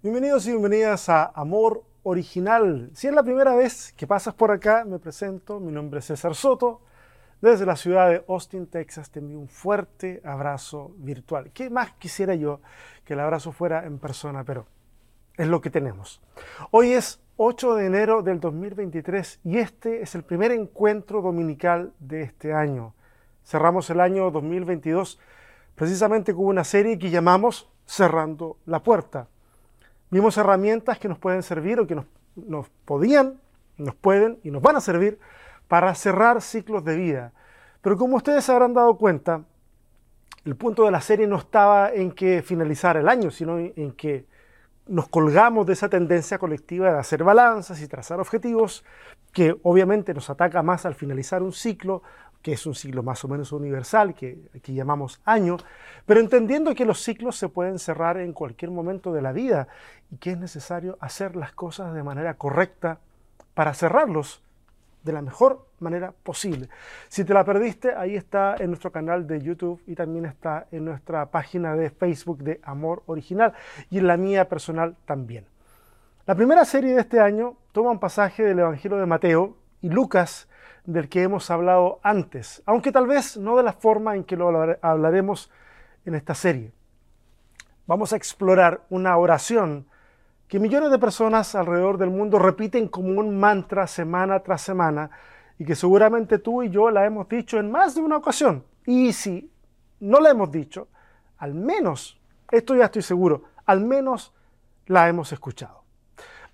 Bienvenidos y bienvenidas a Amor Original. Si es la primera vez que pasas por acá, me presento. Mi nombre es César Soto. Desde la ciudad de Austin, Texas, te envío un fuerte abrazo virtual. ¿Qué más quisiera yo que el abrazo fuera en persona? Pero es lo que tenemos. Hoy es 8 de enero del 2023 y este es el primer encuentro dominical de este año. Cerramos el año 2022 precisamente con una serie que llamamos Cerrando la Puerta. Vimos herramientas que nos pueden servir o que nos, podían, nos pueden y nos van a servir para cerrar ciclos de vida. Pero como ustedes se habrán dado cuenta, el punto de la serie no estaba en que finalizara el año, sino en que nos colgamos de esa tendencia colectiva de hacer balanzas y trazar objetivos, que obviamente nos ataca más al finalizar un ciclo, que es un ciclo más o menos universal, que aquí llamamos año, pero entendiendo que los ciclos se pueden cerrar en cualquier momento de la vida y que es necesario hacer las cosas de manera correcta para cerrarlos de la mejor manera posible. Si te la perdiste, ahí está en nuestro canal de YouTube y también está en nuestra página de Facebook de Amor Original y en la mía personal también. La primera serie de este año toma un pasaje del Evangelio de Mateo y Lucas del que hemos hablado antes, aunque tal vez no de la forma en que lo hablaremos en esta serie. Vamos a explorar una oración que millones de personas alrededor del mundo repiten como un mantra semana tras semana y que seguramente tú y yo la hemos dicho en más de una ocasión. Y si no la hemos dicho, al menos, esto ya estoy seguro, al menos la hemos escuchado.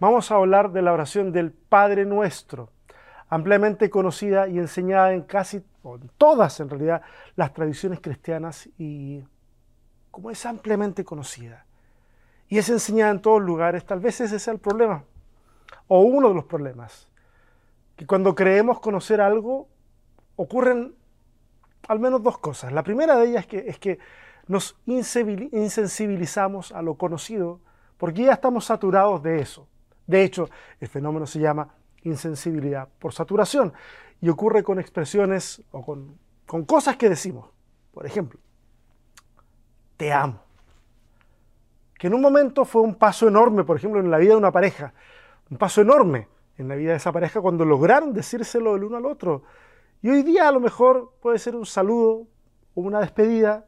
Vamos a hablar de la oración del Padre Nuestro, ampliamente conocida y enseñada en casi, todas en realidad, las tradiciones cristianas y como es ampliamente conocida y es enseñada en todos lugares, tal vez ese sea el problema, o uno de los problemas, que cuando creemos conocer algo, ocurren al menos dos cosas. La primera de ellas es que, es que nos insensibilizamos a lo conocido, porque ya estamos saturados de eso. De hecho, el fenómeno se llama insensibilidad por saturación y ocurre con expresiones o con, con cosas que decimos. Por ejemplo, te amo que en un momento fue un paso enorme, por ejemplo, en la vida de una pareja, un paso enorme en la vida de esa pareja cuando lograron decírselo el uno al otro. Y hoy día a lo mejor puede ser un saludo o una despedida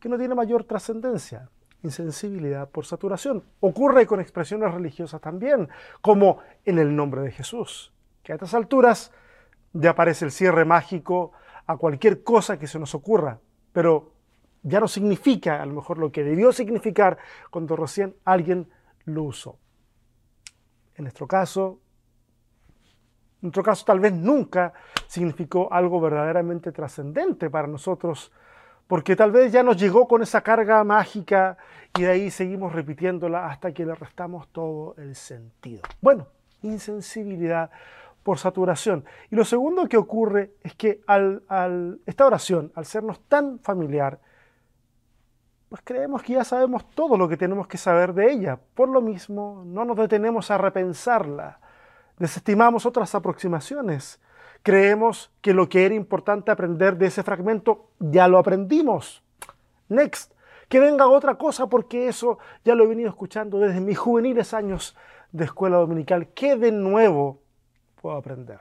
que no tiene mayor trascendencia, insensibilidad por saturación. Ocurre con expresiones religiosas también, como en el nombre de Jesús, que a estas alturas ya aparece el cierre mágico a cualquier cosa que se nos ocurra, pero ya no significa a lo mejor lo que debió significar cuando recién alguien lo usó. En nuestro caso, en nuestro caso tal vez nunca significó algo verdaderamente trascendente para nosotros, porque tal vez ya nos llegó con esa carga mágica y de ahí seguimos repitiéndola hasta que le restamos todo el sentido. Bueno, insensibilidad por saturación. Y lo segundo que ocurre es que al, esta oración, al sernos tan familiar, pues creemos que ya sabemos todo lo que tenemos que saber de ella. Por lo mismo, no nos detenemos a repensarla. Desestimamos otras aproximaciones. Creemos que lo que era importante aprender de ese fragmento ya lo aprendimos. Next. Que venga otra cosa porque eso ya lo he venido escuchando desde mis juveniles años de escuela dominical. ¿Qué de nuevo puedo aprender?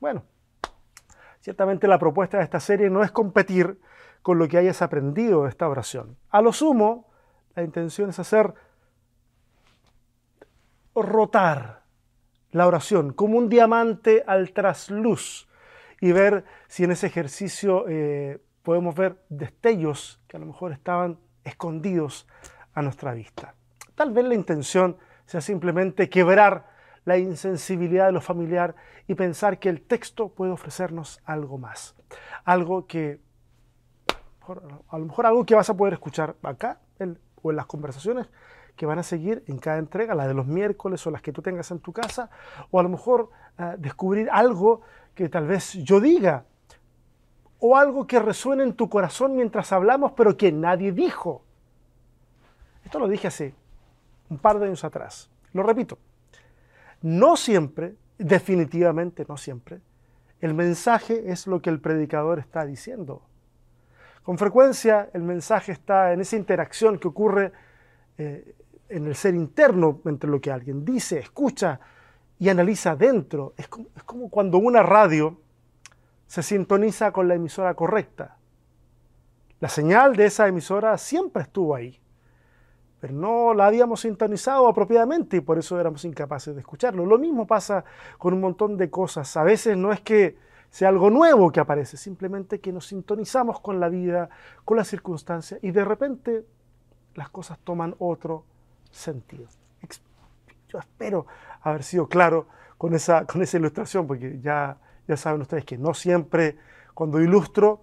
Bueno, ciertamente la propuesta de esta serie no es competir con lo que hayas aprendido de esta oración. A lo sumo, la intención es hacer rotar la oración como un diamante al trasluz y ver si en ese ejercicio eh, podemos ver destellos que a lo mejor estaban escondidos a nuestra vista. Tal vez la intención sea simplemente quebrar la insensibilidad de lo familiar y pensar que el texto puede ofrecernos algo más, algo que a lo mejor algo que vas a poder escuchar acá o en las conversaciones que van a seguir en cada entrega, la de los miércoles o las que tú tengas en tu casa, o a lo mejor ah, descubrir algo que tal vez yo diga, o algo que resuene en tu corazón mientras hablamos, pero que nadie dijo. Esto lo dije hace un par de años atrás. Lo repito, no siempre, definitivamente no siempre, el mensaje es lo que el predicador está diciendo. Con frecuencia el mensaje está en esa interacción que ocurre eh, en el ser interno, entre lo que alguien dice, escucha y analiza dentro. Es como, es como cuando una radio se sintoniza con la emisora correcta. La señal de esa emisora siempre estuvo ahí, pero no la habíamos sintonizado apropiadamente y por eso éramos incapaces de escucharlo. Lo mismo pasa con un montón de cosas. A veces no es que sea algo nuevo que aparece, simplemente que nos sintonizamos con la vida, con las circunstancias y de repente las cosas toman otro sentido. Yo espero haber sido claro con esa, con esa ilustración, porque ya, ya saben ustedes que no siempre cuando ilustro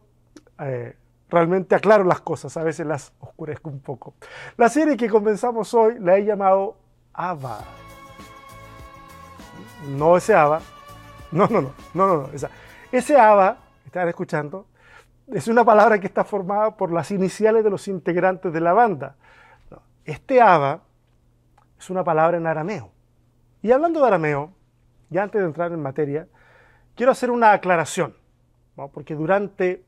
eh, realmente aclaro las cosas, a veces las oscurezco un poco. La serie que comenzamos hoy la he llamado Ava. No ese Ava. No, no, no, no, no. Ese ABA, están escuchando, es una palabra que está formada por las iniciales de los integrantes de la banda. Este ABA es una palabra en arameo. Y hablando de arameo, ya antes de entrar en materia, quiero hacer una aclaración, porque durante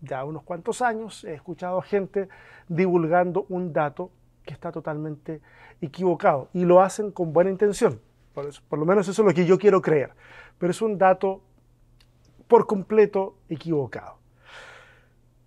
ya unos cuantos años he escuchado a gente divulgando un dato que está totalmente equivocado y lo hacen con buena intención. Por, por lo menos eso es lo que yo quiero creer. Pero es un dato por completo equivocado.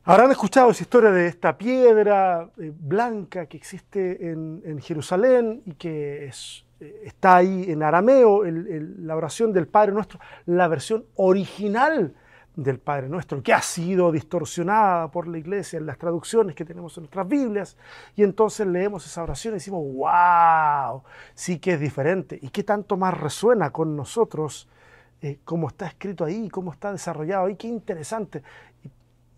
Habrán escuchado esa historia de esta piedra eh, blanca que existe en, Jerusalén y que eh, está ahí en arameo, la oración del Padre Nuestro, la versión original del Padre Nuestro, que ha sido distorsionada por la iglesia en las traducciones que tenemos en nuestras Biblias, y entonces leemos esa oración y decimos, wow, sí que es diferente, y qué tanto más resuena con nosotros eh, cómo está escrito ahí, cómo está desarrollado ahí, qué interesante.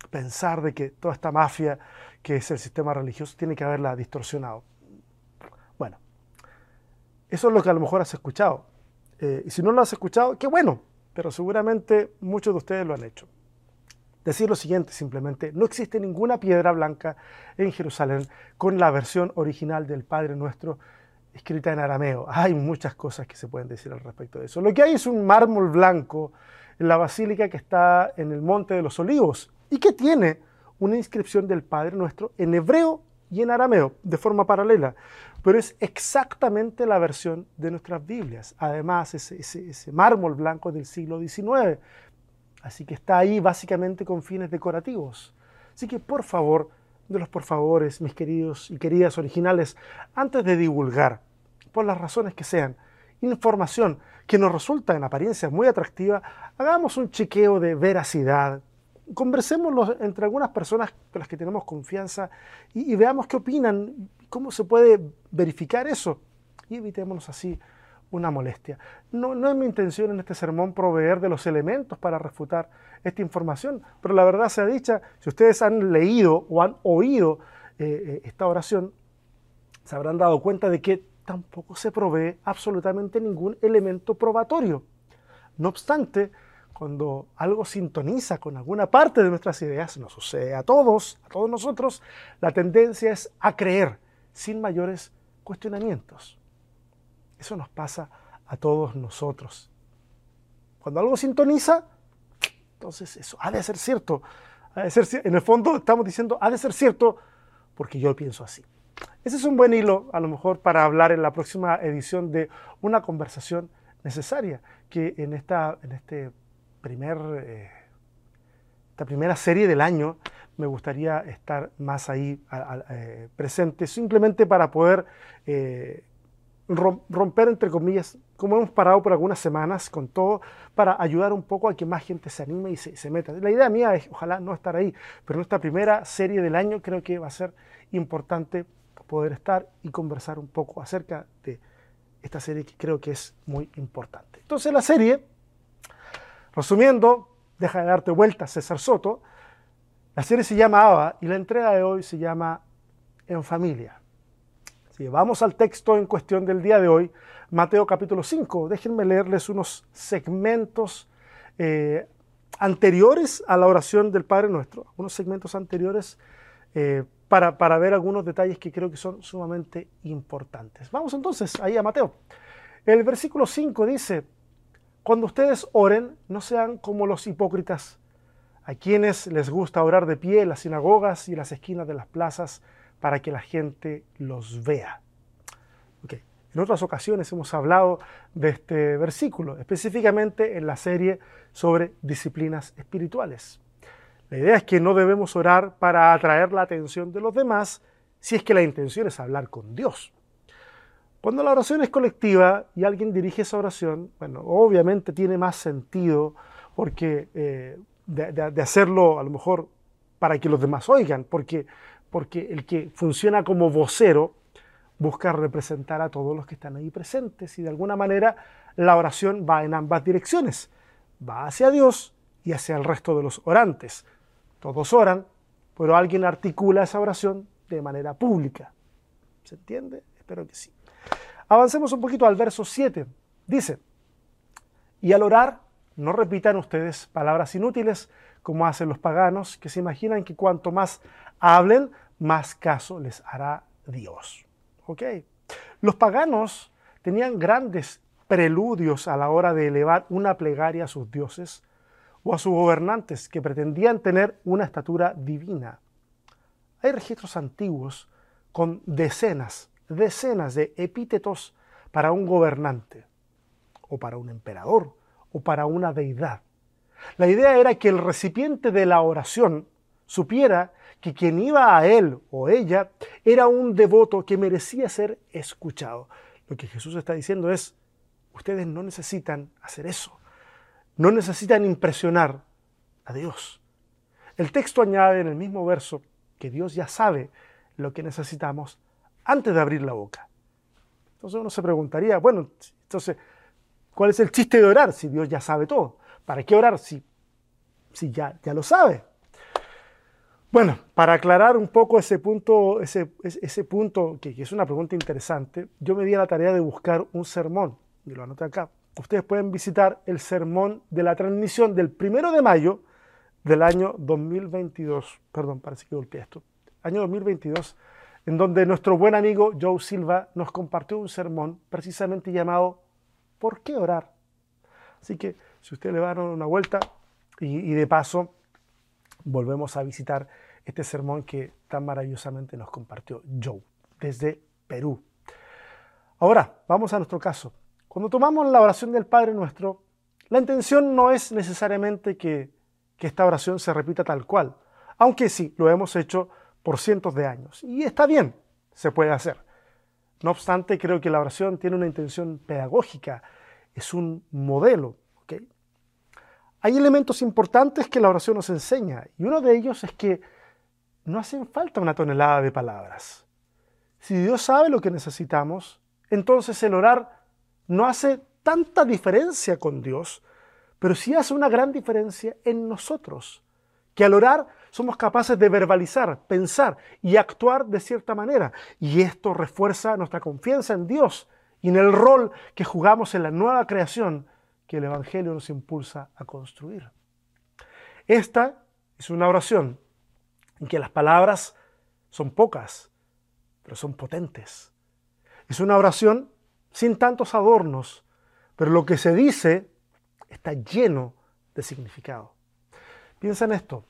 Pensar de que toda esta mafia que es el sistema religioso tiene que haberla distorsionado. Bueno, eso es lo que a lo mejor has escuchado. Eh, y si no lo has escuchado, qué bueno, pero seguramente muchos de ustedes lo han hecho. Decir lo siguiente simplemente, no existe ninguna piedra blanca en Jerusalén con la versión original del Padre Nuestro escrita en arameo. Hay muchas cosas que se pueden decir al respecto de eso. Lo que hay es un mármol blanco en la basílica que está en el Monte de los Olivos y que tiene una inscripción del Padre Nuestro en hebreo y en arameo, de forma paralela. Pero es exactamente la versión de nuestras Biblias. Además, ese, mármol blanco del siglo XIX. Así que está ahí básicamente con fines decorativos. Así que por favor, de los por favores, mis queridos y queridas originales, antes de divulgar, por las razones que sean, información que nos resulta en apariencia muy atractiva, hagamos un chequeo de veracidad, conversemos entre algunas personas con las que tenemos confianza y, veamos qué opinan, cómo se puede verificar eso y evitémonos así una molestia. No, no es mi intención en este sermón proveer de los elementos para refutar esta información, pero la verdad sea dicha, si ustedes han leído o han oído eh, eh, esta oración, se habrán dado cuenta de que tampoco se provee absolutamente ningún elemento probatorio. No obstante, cuando algo sintoniza con alguna parte de nuestras ideas, nos sucede a todos, a todos nosotros, la tendencia es a creer sin mayores cuestionamientos. Eso nos pasa a todos nosotros. Cuando algo sintoniza, entonces eso ha de ser cierto. en el fondo estamos diciendo, ha de ser cierto porque yo pienso así. Ese es un buen hilo, a lo mejor, para hablar en la próxima edición de una conversación necesaria, que en esta, en este primer, eh, esta primera serie del año me gustaría estar más ahí eh, presente, simplemente para poder eh, romper, entre comillas, como hemos parado por algunas semanas con todo, para ayudar un poco a que más gente se anime y se, meta. La idea mía es, ojalá no estar ahí, pero en esta primera serie del año creo que va a ser importante poder estar y conversar un poco acerca de esta serie que creo que es muy importante. Entonces la serie, resumiendo, deja de darte vueltas César Soto, la serie se llama Ava y la entrega de hoy se llama En Familia. Si vamos al texto en cuestión del día de hoy, Mateo capítulo 5. Déjenme leerles unos segmentos eh, anteriores a la oración del Padre Nuestro, unos segmentos anteriores eh, para, para, ver algunos detalles que creo que son sumamente importantes. Vamos entonces ahí a Mateo. El versículo 5 dice, cuando ustedes oren, no sean como los hipócritas, a quienes les gusta orar de pie en las sinagogas y las esquinas de las plazas, para que la gente los vea. En otras ocasiones hemos hablado de este versículo, específicamente en la serie sobre disciplinas espirituales. La idea es que no debemos orar para atraer la atención de los demás si es que la intención es hablar con Dios. Cuando la oración es colectiva y alguien dirige esa oración, bueno, obviamente tiene más sentido porque eh, de, hacerlo a lo mejor para que los demás oigan, porque, porque el que funciona como vocero busca representar a todos los que están ahí presentes y de alguna manera la oración va en ambas direcciones, va hacia Dios y hacia el resto de los orantes. Todos oran, pero alguien articula esa oración de manera pública. ¿Se entiende? Espero que sí. Avancemos un poquito al verso 7. Dice, y al orar, no repitan ustedes palabras inútiles como hacen los paganos, que se imaginan que cuanto más hablen, más caso les hará Dios. Los paganos tenían grandes preludios a la hora de elevar una plegaria a sus dioses o a sus gobernantes que pretendían tener una estatura divina. Hay registros antiguos con decenas, decenas de epítetos para un gobernante, o para un emperador, o para una deidad. La idea era que el recipiente de la oración supiera que quien iba a él o ella era un devoto que merecía ser escuchado. Lo que Jesús está diciendo es, ustedes no necesitan hacer eso, no necesitan impresionar a Dios. El texto añade en el mismo verso que Dios ya sabe lo que necesitamos antes de abrir la boca. Entonces uno se preguntaría, bueno, entonces, ¿cuál es el chiste de orar si Dios ya sabe todo? ¿Para qué orar si, si ya, ya lo sabe? Bueno, para aclarar un poco ese punto, ese, ese punto que, es una pregunta interesante, yo me di a la tarea de buscar un sermón, y lo anoté acá. Ustedes pueden visitar el sermón de la transmisión del primero de mayo del año 2022, perdón, parece que golpeé esto, año 2022, en donde nuestro buen amigo Joe Silva nos compartió un sermón precisamente llamado ¿Por qué orar? Así que si ustedes le dan una vuelta y, de paso volvemos a visitar este sermón que tan maravillosamente nos compartió Joe desde Perú. Ahora, vamos a nuestro caso. Cuando tomamos la oración del Padre Nuestro, la intención no es necesariamente que esta oración se repita tal cual, aunque sí, lo hemos hecho por cientos de años. Y está bien, se puede hacer. No obstante, creo que la oración tiene una intención pedagógica, es un modelo. Hay elementos importantes que la oración nos enseña, y uno de ellos es que no hacen falta una tonelada de palabras. Si Dios sabe lo que necesitamos, entonces el orar no hace tanta diferencia con Dios, pero sí hace una gran diferencia en nosotros, que al orar somos capaces de verbalizar, pensar y actuar de cierta manera, y esto refuerza nuestra confianza en Dios y en el rol que jugamos en la nueva creación que el Evangelio nos impulsa a construir. Esta es una oración en que las palabras son pocas, pero son potentes. Es una oración sin tantos adornos, pero lo que se dice está lleno de significado. Piensa en esto.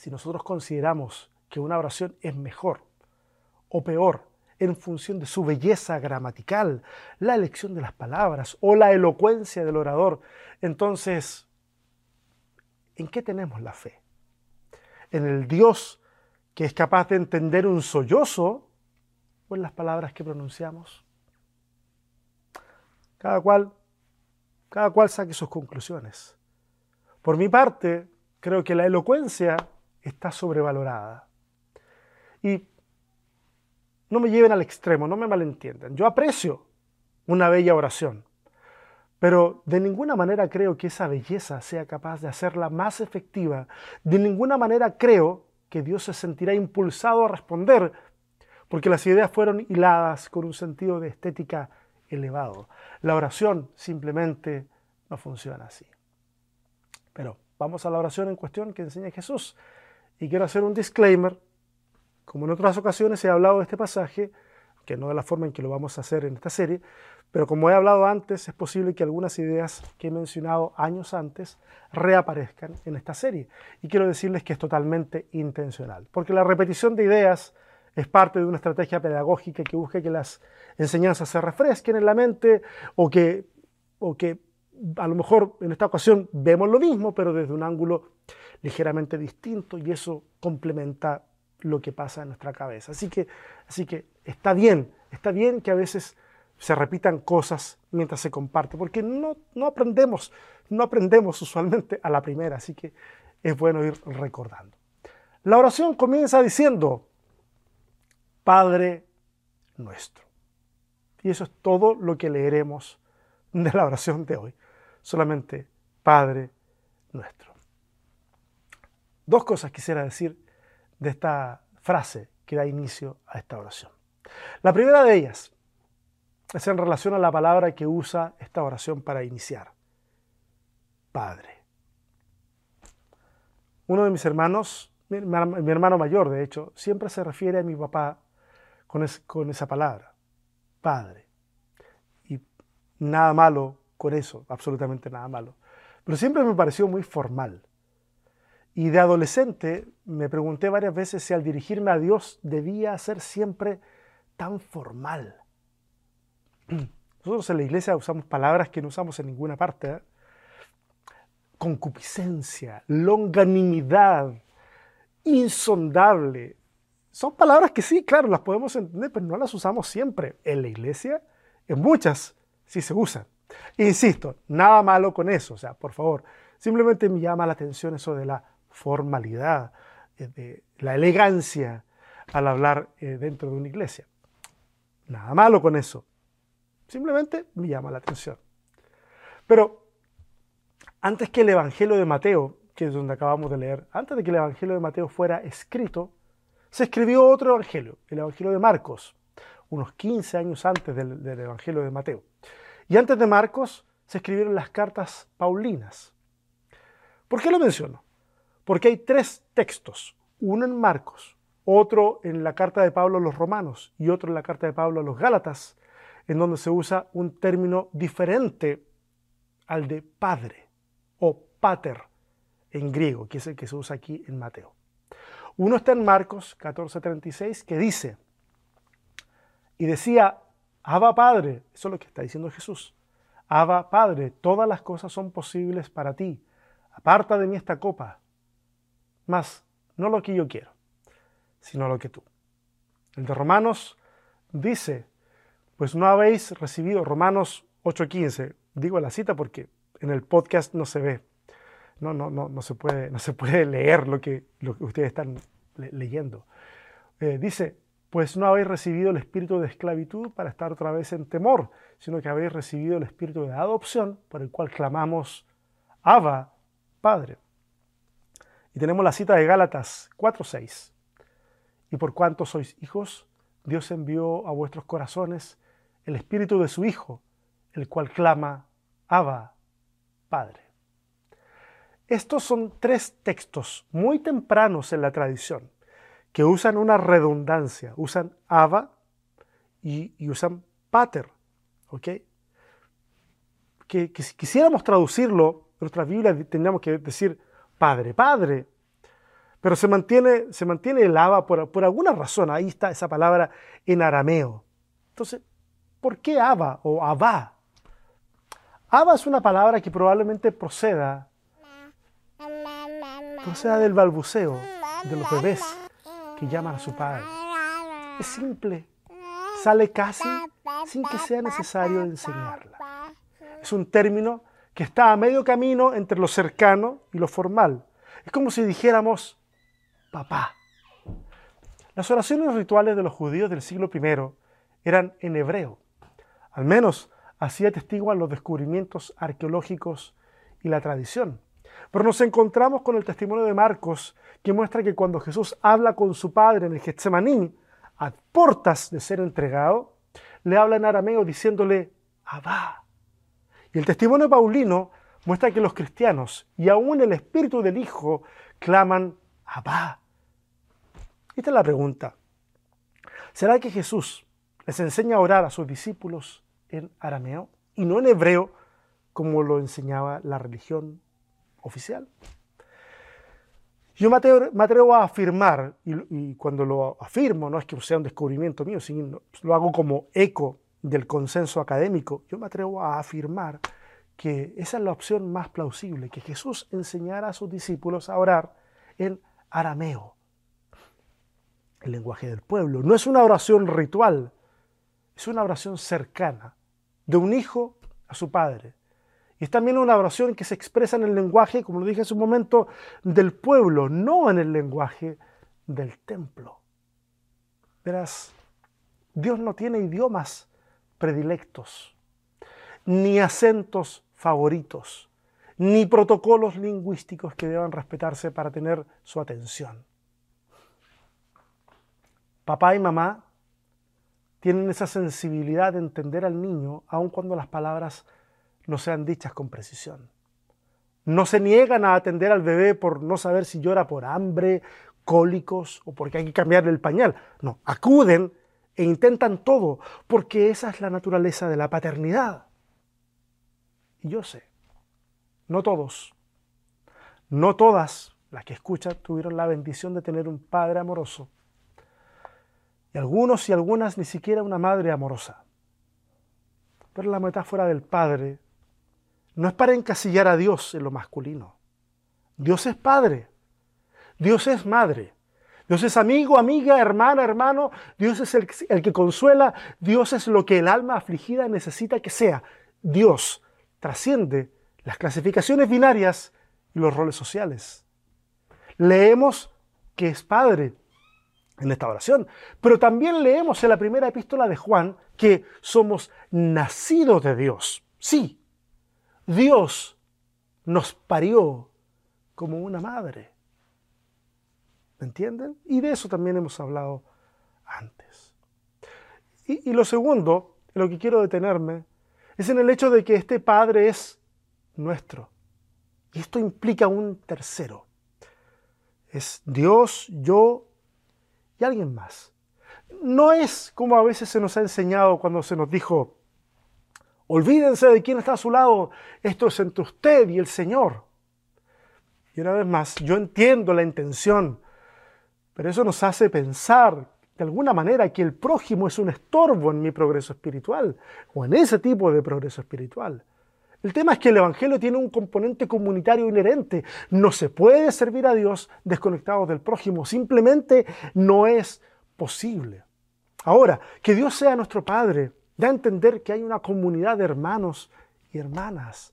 Si nosotros consideramos que una oración es mejor o peor en función de su belleza gramatical, la elección de las palabras o la elocuencia del orador, entonces, ¿en qué tenemos la fe? en el Dios que es capaz de entender un sollozo o en las palabras que pronunciamos. Cada cual, cada cual saque sus conclusiones. Por mi parte, creo que la elocuencia está sobrevalorada. Y no me lleven al extremo, no me malentiendan. Yo aprecio una bella oración, pero de ninguna manera creo que esa belleza sea capaz de hacerla más efectiva. De ninguna manera creo que Dios se sentirá impulsado a responder porque las ideas fueron hiladas con un sentido de estética elevado. La oración simplemente no funciona así. Pero vamos a la oración en cuestión que enseña Jesús. Y quiero hacer un disclaimer. Como en otras ocasiones he hablado de este pasaje, que no de la forma en que lo vamos a hacer en esta serie, pero como he hablado antes, es posible que algunas ideas que he mencionado años antes reaparezcan en esta serie. Y quiero decirles que es totalmente intencional, porque la repetición de ideas es parte de una estrategia pedagógica que busca que las enseñanzas se refresquen en la mente o que, o que a lo mejor en esta ocasión vemos lo mismo, pero desde un ángulo ligeramente distinto y eso complementa lo que pasa en nuestra cabeza. Así que, así que está bien, está bien que a veces se repitan cosas mientras se comparte, porque no, no aprendemos, no aprendemos usualmente a la primera, así que es bueno ir recordando. La oración comienza diciendo, Padre nuestro. Y eso es todo lo que leeremos de la oración de hoy. Solamente Padre nuestro. Dos cosas quisiera decir de esta frase que da inicio a esta oración. La primera de ellas es en relación a la palabra que usa esta oración para iniciar. Padre. Uno de mis hermanos, mi, hermano mayor de hecho, siempre se refiere a mi papá con, con esa palabra, Padre. Y nada malo con eso, absolutamente nada malo. Pero siempre me pareció muy formal. Y de adolescente me pregunté varias veces si al dirigirme a Dios debía ser siempre tan formal. Nosotros en la iglesia usamos palabras que no usamos en ninguna parte. ¿eh? Concupiscencia, longanimidad, insondable. Son palabras que sí, claro, las podemos entender, pero no las usamos siempre. En la iglesia, en muchas, sí se usan. Insisto, nada malo con eso, o sea, por favor, simplemente me llama la atención eso de la formalidad, eh, de la elegancia al hablar eh, dentro de una iglesia. Nada malo con eso. Simplemente me llama la atención. Pero antes que el Evangelio de Mateo, que es donde acabamos de leer, antes de que el Evangelio de Mateo fuera escrito, se escribió otro Evangelio, el Evangelio de Marcos, unos 15 años antes del, del Evangelio de Mateo. Y antes de Marcos se escribieron las cartas Paulinas. ¿Por qué lo menciono? Porque hay tres textos, uno en Marcos, otro en la carta de Pablo a los romanos y otro en la carta de Pablo a los Gálatas, en donde se usa un término diferente al de padre o pater en griego, que es el que se usa aquí en Mateo. Uno está en Marcos 14:36 que dice, y decía, Abba Padre, eso es lo que está diciendo Jesús, Abba Padre, todas las cosas son posibles para ti, aparta de mí esta copa, más no lo que yo quiero, sino lo que tú. El de Romanos dice, pues no habéis recibido, Romanos 8:15, digo la cita porque en el podcast no se ve, no, no, no, no, se, puede, no se puede leer lo que, lo que ustedes están leyendo. Eh, dice, pues no habéis recibido el espíritu de esclavitud para estar otra vez en temor, sino que habéis recibido el espíritu de adopción por el cual clamamos, Abba, Padre. Y tenemos la cita de Gálatas 4:6. Y por cuanto sois hijos, Dios envió a vuestros corazones el espíritu de su Hijo, el cual clama, Abba, Padre. Estos son tres textos muy tempranos en la tradición que usan una redundancia, usan Abba y, usan Pater. ¿ok? Que, si quisiéramos traducirlo, en nuestra Biblia tendríamos que decir Padre, Padre. Pero se mantiene, se mantiene el Abba por, por alguna razón. Ahí está esa palabra en arameo. Entonces, ¿por qué Abba o Abba? Abba es una palabra que probablemente proceda, proceda del balbuceo de los bebés que llaman a su padre. Es simple, sale casi sin que sea necesario enseñarla. Es un término que está a medio camino entre lo cercano y lo formal. Es como si dijéramos papá. Las oraciones rituales de los judíos del siglo I eran en hebreo. Al menos así atestiguan los descubrimientos arqueológicos y la tradición. Pero nos encontramos con el testimonio de Marcos que muestra que cuando Jesús habla con su padre en el Getsemaní, a portas de ser entregado, le habla en arameo diciéndole, Abba. Y el testimonio paulino muestra que los cristianos y aún el espíritu del Hijo claman, Abba. Esta es la pregunta. ¿Será que Jesús les enseña a orar a sus discípulos en arameo y no en hebreo como lo enseñaba la religión oficial? Yo me atrevo, a afirmar, y, cuando lo afirmo no es que sea un descubrimiento mío, sino lo hago como eco del consenso académico, yo me atrevo a afirmar que esa es la opción más plausible, que Jesús enseñara a sus discípulos a orar en arameo, el lenguaje del pueblo. No es una oración ritual, es una oración cercana, de un hijo a su padre, y es también una oración que se expresa en el lenguaje, como lo dije hace un momento, del pueblo, no en el lenguaje del templo. Verás, Dios no tiene idiomas predilectos, ni acentos favoritos, ni protocolos lingüísticos que deban respetarse para tener su atención. Papá y mamá tienen esa sensibilidad de entender al niño aun cuando las palabras no sean dichas con precisión. No se niegan a atender al bebé por no saber si llora por hambre, cólicos o porque hay que cambiarle el pañal. No, acuden e intentan todo porque esa es la naturaleza de la paternidad. Y yo sé, no todos, no todas las que escuchan tuvieron la bendición de tener un padre amoroso. Y algunos y algunas ni siquiera una madre amorosa. Pero la metáfora del padre no es para encasillar a Dios en lo masculino. Dios es padre. Dios es madre. Dios es amigo, amiga, hermana, hermano. Dios es el, que consuela. Dios es lo que el alma afligida necesita que sea. Dios trasciende las clasificaciones binarias y los roles sociales. Leemos que es Padre en esta oración, pero también leemos en la primera epístola de Juan que somos nacidos de Dios. Sí, Dios nos parió como una madre. ¿Me entienden? Y de eso también hemos hablado antes. Y, lo segundo, en lo que quiero detenerme, es en el hecho de que este Padre es nuestro. Y esto implica un tercero. Es Dios, yo y alguien más. No es como a veces se nos ha enseñado cuando se nos dijo, Olvídense de quién está a su lado. Esto es entre usted y el Señor. Y una vez más, yo entiendo la intención, pero eso nos hace pensar de alguna manera que el prójimo es un estorbo en mi progreso espiritual o en ese tipo de progreso espiritual. El tema es que el Evangelio tiene un componente comunitario inherente. No se puede servir a Dios desconectado del prójimo. Simplemente no es posible. Ahora, que Dios sea nuestro Padre, Da a entender que hay una comunidad de hermanos y hermanas.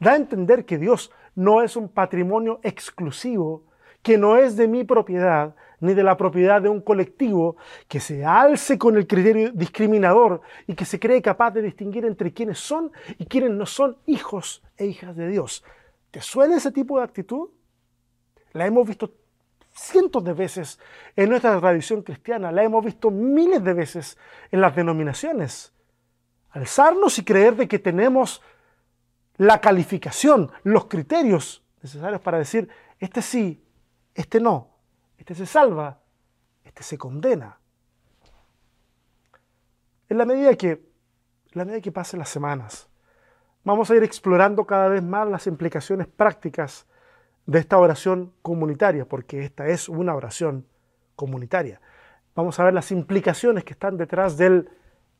Da a entender que Dios no es un patrimonio exclusivo, que no es de mi propiedad ni de la propiedad de un colectivo que se alce con el criterio discriminador y que se cree capaz de distinguir entre quienes son y quienes no son hijos e hijas de Dios. ¿Te suena ese tipo de actitud? La hemos visto cientos de veces en nuestra tradición cristiana, la hemos visto miles de veces en las denominaciones alzarnos y creer de que tenemos la calificación, los criterios necesarios para decir, este sí, este no, este se salva, este se condena. En la medida que, en la medida que pasen las semanas, vamos a ir explorando cada vez más las implicaciones prácticas de esta oración comunitaria, porque esta es una oración comunitaria. Vamos a ver las implicaciones que están detrás del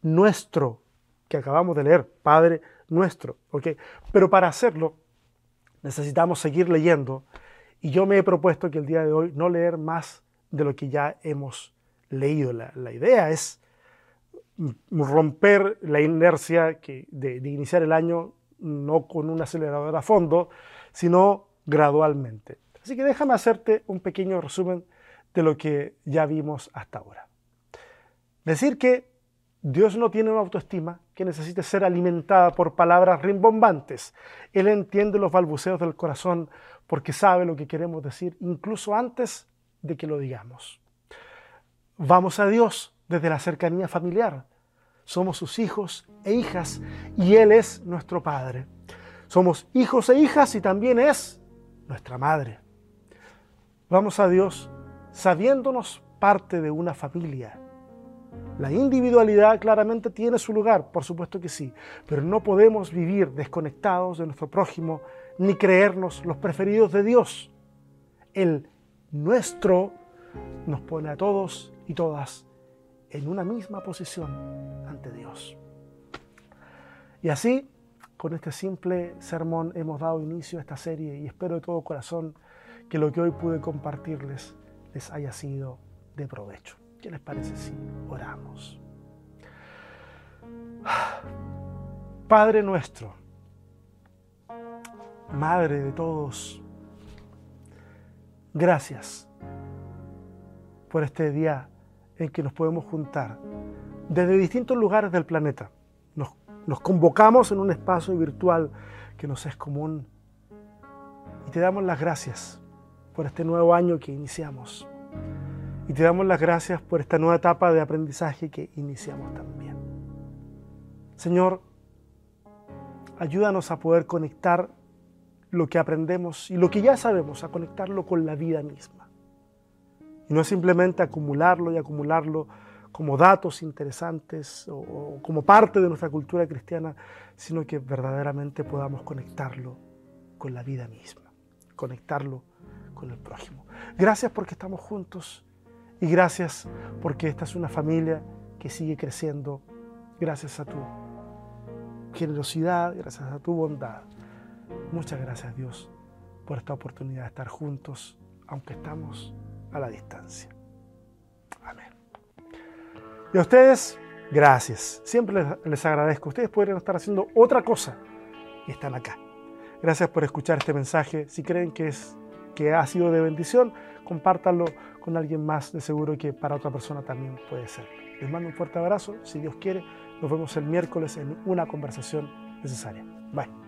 nuestro que acabamos de leer, Padre nuestro. Pero para hacerlo necesitamos seguir leyendo y yo me he propuesto que el día de hoy no leer más de lo que ya hemos leído. La, idea es romper la inercia que, de, de iniciar el año no con un acelerador a fondo, sino gradualmente. Así que déjame hacerte un pequeño resumen de lo que ya vimos hasta ahora. Decir que Dios no tiene una autoestima que necesite ser alimentada por palabras rimbombantes. Él entiende los balbuceos del corazón porque sabe lo que queremos decir incluso antes de que lo digamos. Vamos a Dios desde la cercanía familiar. Somos sus hijos e hijas y Él es nuestro Padre. Somos hijos e hijas y también es nuestra Madre. Vamos a Dios sabiéndonos parte de una familia la individualidad claramente tiene su lugar, por supuesto que sí, pero no podemos vivir desconectados de nuestro prójimo ni creernos los preferidos de Dios. Él nuestro, nos pone a todos y todas en una misma posición ante Dios. Y así, con este simple sermón hemos dado inicio a esta serie y espero de todo corazón que lo que hoy pude compartirles les haya sido de provecho. ¿Qué les parece si oramos? Padre nuestro, Madre de todos, gracias por este día en que nos podemos juntar desde distintos lugares del planeta. Nos, nos, convocamos en un espacio virtual que nos es común y te damos las gracias por este nuevo año que iniciamos. Y te damos las gracias por esta nueva etapa de aprendizaje que iniciamos también. Señor, ayúdanos a poder conectar lo que aprendemos y lo que ya sabemos, a conectarlo con la vida misma. Y no simplemente acumularlo y acumularlo como datos interesantes o, o, como parte de nuestra cultura cristiana, sino que verdaderamente podamos conectarlo con la vida misma, conectarlo con el prójimo. Gracias porque estamos juntos y gracias porque esta es una familia que sigue creciendo gracias a tu generosidad, gracias a tu bondad. Muchas gracias Dios por esta oportunidad de estar juntos, aunque estamos a la distancia. Amén. Y a ustedes, gracias. Siempre les, agradezco. Ustedes podrían estar haciendo otra cosa y están acá. Gracias por escuchar este mensaje. Si creen que, es, que ha sido de bendición, compártanlo con alguien más. De seguro que para otra persona también puede ser. Les mando un fuerte abrazo. Si Dios quiere, nos vemos el miércoles en una conversación necesaria. Bye.